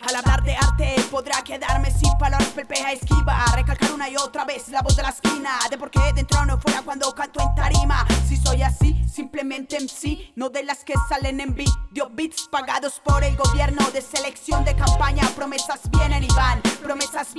Al hablar de arte podrá quedarme sin palabras, perpeja esquiva. Recalcar una y otra vez la voz de la esquina. De por qué dentro no fuera cuando canto en tarima. Si soy así, simplemente MC No de las que salen en video beats Pagados por el gobierno de selección de campaña. Promesas vienen y van,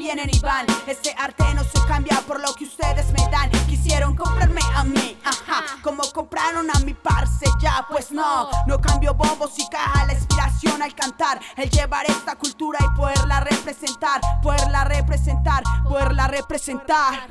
vienen y van. Ese arte no se cambia por lo que ustedes me dan. Quisieron comprarme a mí, ajá Como compraron a mi parce ya Pues no, no cambio bombos y caja La inspiración al cantar El llevar esta cultura y poderla representar Poderla representar, poderla representar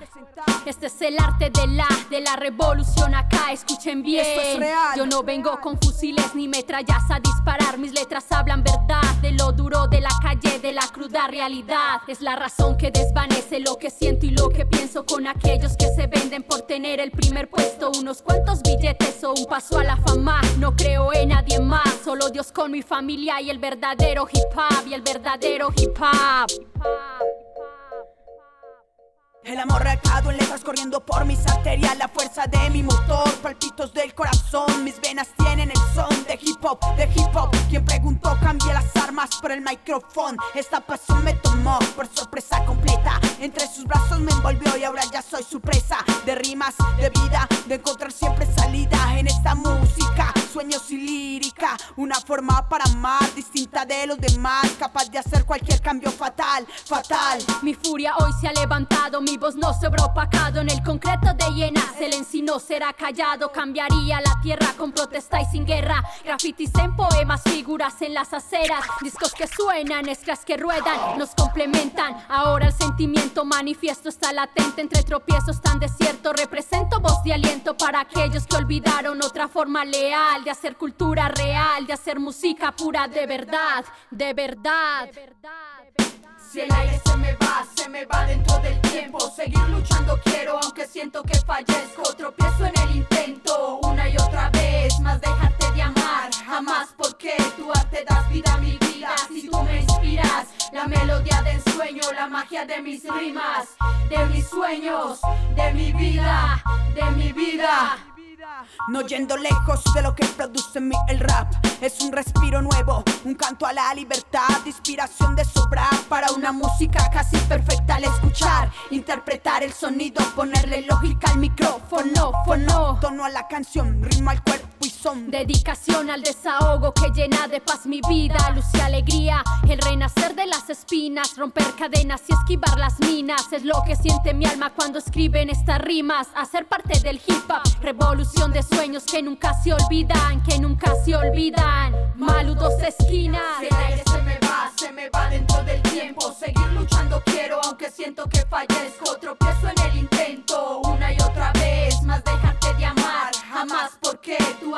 Este es el arte de la, de la revolución acá, escuchen bien. Esto es real. Yo no vengo con fusiles ni metrallas a disparar, mis letras hablan verdad de lo duro de la calle, de la cruda realidad. Es la razón que desvanece lo que siento y lo que pienso con aquellos que se venden por tener el primer puesto, unos cuantos billetes o un paso a la fama. No creo en nadie más, solo Dios con mi familia y el verdadero hip hop y el verdadero hip hop. El amor recado en letras corriendo por mis arterias La fuerza de mi motor, palpitos del corazón Mis venas tienen el son de hip hop, de hip hop Quien preguntó cambié las armas por el micrófono Esta pasión me tomó por sorpresa completa Entre sus brazos me envolvió y ahora ya soy su presa. De rimas, de vida, de encontrar siempre salida En esta música, sueños y lírica Una forma para amar distinta de los demás Capaz de hacer cualquier cambio fatal, fatal Mi furia hoy se ha levantado, mi voz no se habrá opacado en el concreto de llenas. El encino será callado, cambiaría la tierra con protesta y sin guerra. Grafitis en poemas, figuras en las aceras, discos que suenan, escras que ruedan, nos complementan. Ahora el sentimiento manifiesto está latente entre tropiezos tan desierto. Represento voz de aliento para aquellos que olvidaron otra forma leal de hacer cultura real, de hacer música pura de verdad, de verdad. Si el aire se me va, se me va dentro del tiempo. Seguir luchando quiero, aunque siento que fallezco. Tropiezo en el intento, una y otra vez. Más dejarte de amar, jamás porque tu arte das vida a mi vida. Si tú me inspiras, la melodía de ensueño, la magia de mis rimas, de mis sueños, de mi vida, de mi vida. No yendo lejos de lo que produce en mí el rap. Es un respiro nuevo, un canto a la libertad Inspiración de sobra para una música casi perfecta al escuchar Interpretar el sonido, ponerle lógica al micrófono fono, Tono a la canción, ritmo al cuerpo y son Dedicación al desahogo que llena de paz mi vida, luz y alegría, el renacer de las espinas, romper cadenas y esquivar las minas, es lo que siente mi alma cuando escriben estas rimas, hacer parte del hip hop, revolución de sueños que nunca se olvidan, que nunca se olvidan, maludos esquinas. Si el aire se me va, se me va dentro del tiempo. Seguir luchando quiero, aunque siento que fallezco.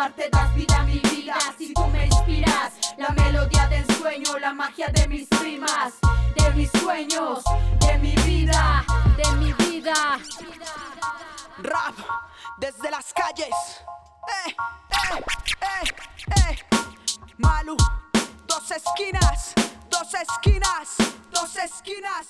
amarte das vida a mi vida. Si tú me inspiras la melodía del sueño, la magia de mis rimas De mis sueños, de mi vida, de mi vida. Rap desde las calles. Eh, eh, eh, eh. Malu, dos esquinas, dos esquinas, dos esquinas.